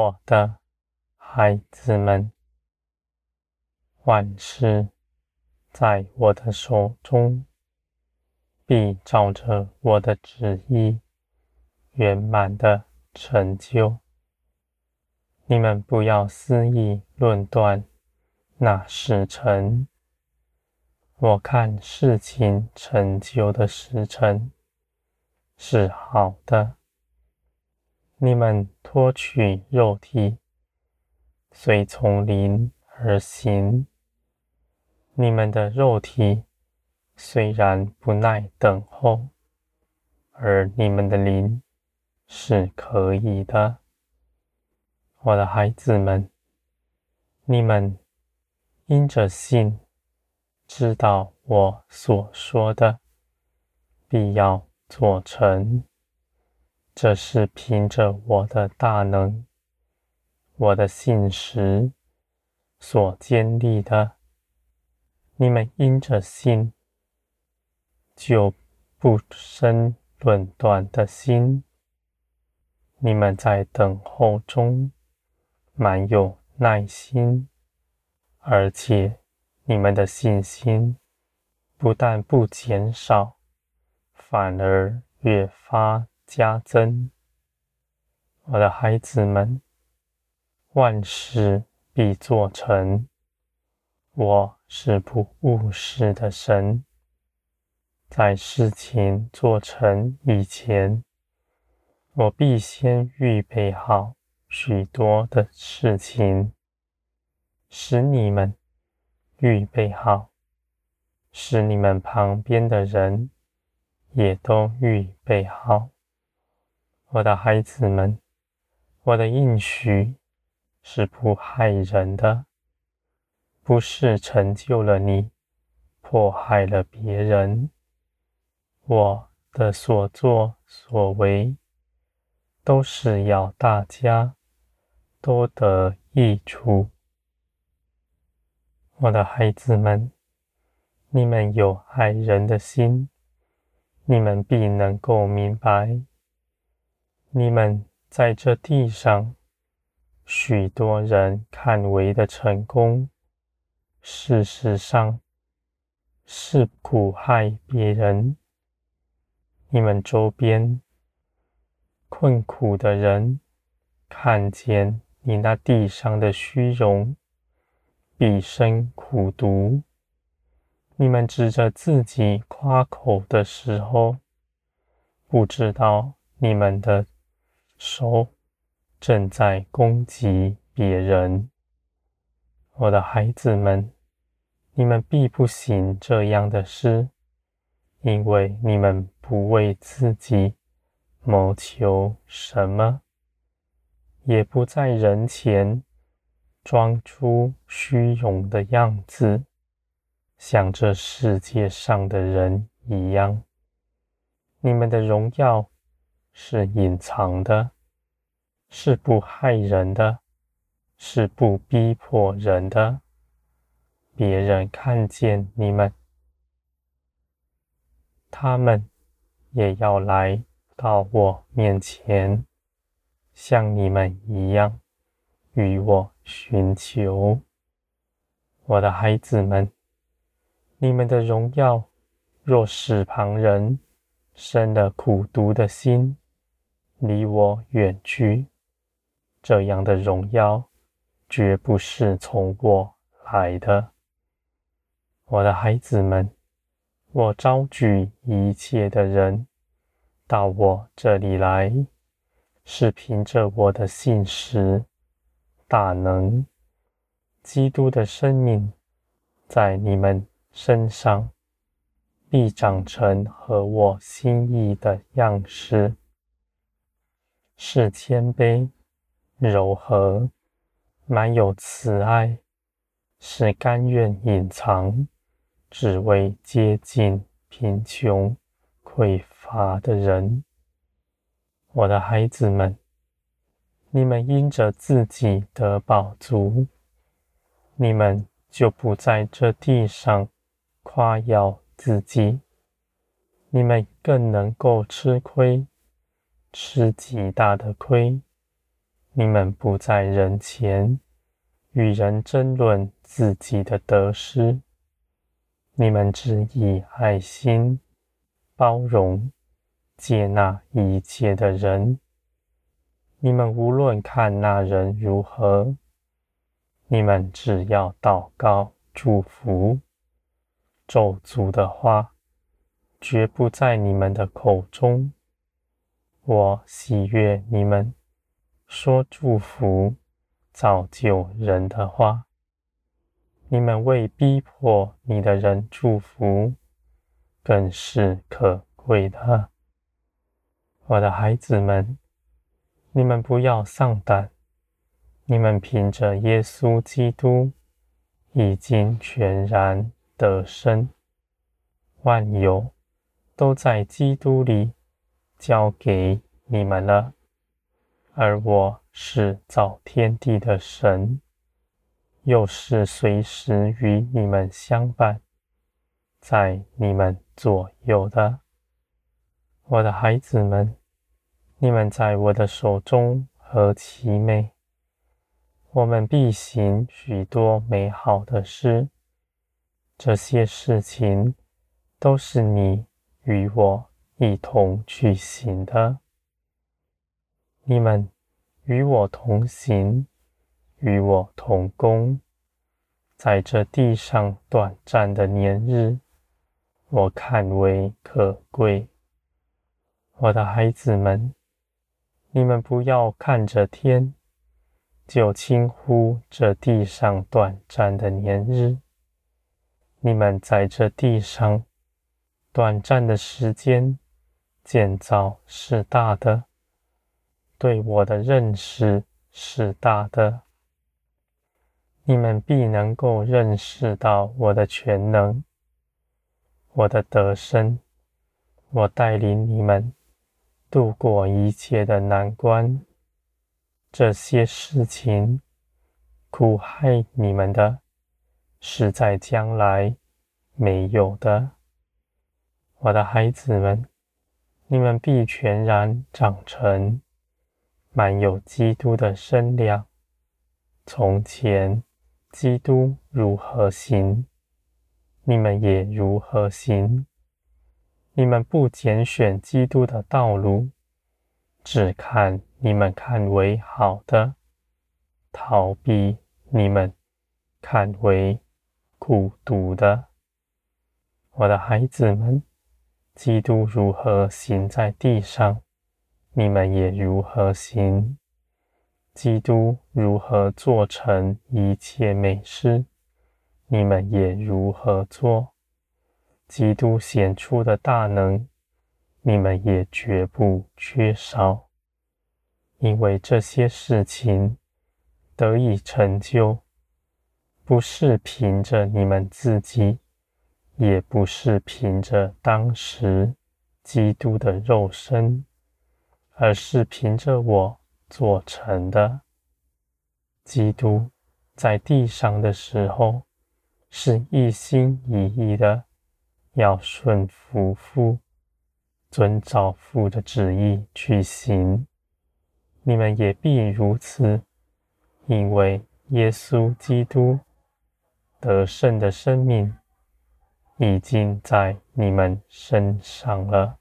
我的孩子们，万事在我的手中，必照着我的旨意圆满的成就。你们不要肆意论断那时辰。我看事情成就的时辰是好的。你们脱去肉体，随从灵而行。你们的肉体虽然不耐等候，而你们的灵是可以的。我的孩子们，你们因着信，知道我所说的必要做成。这是凭着我的大能，我的信实所建立的。你们因着信，就不生论断的心。你们在等候中满有耐心，而且你们的信心不但不减少，反而越发。加增，我的孩子们，万事必做成。我是不误事的神，在事情做成以前，我必先预备好许多的事情，使你们预备好，使你们旁边的人也都预备好。我的孩子们，我的应许是不害人的，不是成就了你，迫害了别人。我的所作所为，都是要大家都得益处。我的孩子们，你们有爱人的心，你们必能够明白。你们在这地上，许多人看为的成功，事实上是苦害别人。你们周边困苦的人，看见你那地上的虚荣，毕生苦读。你们指着自己夸口的时候，不知道你们的。手正在攻击别人，我的孩子们，你们必不行这样的事，因为你们不为自己谋求什么，也不在人前装出虚荣的样子，像这世界上的人一样。你们的荣耀。是隐藏的，是不害人的，是不逼迫人的。别人看见你们，他们也要来到我面前，像你们一样，与我寻求。我的孩子们，你们的荣耀若使旁人生了苦毒的心，离我远去，这样的荣耀绝不是从我来的。我的孩子们，我召聚一切的人到我这里来，是凭着我的信实、大能、基督的生命，在你们身上必长成合我心意的样式。是谦卑、柔和、满有慈爱，是甘愿隐藏，只为接近贫穷、匮乏的人。我的孩子们，你们因着自己得饱足，你们就不在这地上夸耀自己，你们更能够吃亏。吃极大的亏，你们不在人前与人争论自己的得失，你们只以爱心包容、接纳一切的人。你们无论看那人如何，你们只要祷告、祝福、咒诅的话，绝不在你们的口中。我喜悦你们。说祝福、造就人的话，你们为逼迫你的人祝福，更是可贵的。我的孩子们，你们不要丧胆，你们凭着耶稣基督已经全然得胜，万有都在基督里交给你们了。而我是造天地的神，又是随时与你们相伴，在你们左右的。我的孩子们，你们在我的手中何其美！我们必行许多美好的事，这些事情都是你与我一同去行的。你们与我同行，与我同工，在这地上短暂的年日，我看为可贵。我的孩子们，你们不要看着天，就轻忽这地上短暂的年日。你们在这地上短暂的时间，建造是大的。对我的认识是大的，你们必能够认识到我的全能，我的得胜，我带领你们度过一切的难关。这些事情苦害你们的，是在将来没有的。我的孩子们，你们必全然长成。满有基督的身量。从前基督如何行，你们也如何行。你们不拣选基督的道路，只看你们看为好的，逃避你们看为苦毒的。我的孩子们，基督如何行在地上，你们也如何行？基督如何做成一切美事，你们也如何做？基督显出的大能，你们也绝不缺少。因为这些事情得以成就，不是凭着你们自己，也不是凭着当时基督的肉身。而是凭着我做成的。基督在地上的时候，是一心一意的要顺服父，遵照父的旨意去行。你们也必如此，因为耶稣基督得胜的生命已经在你们身上了。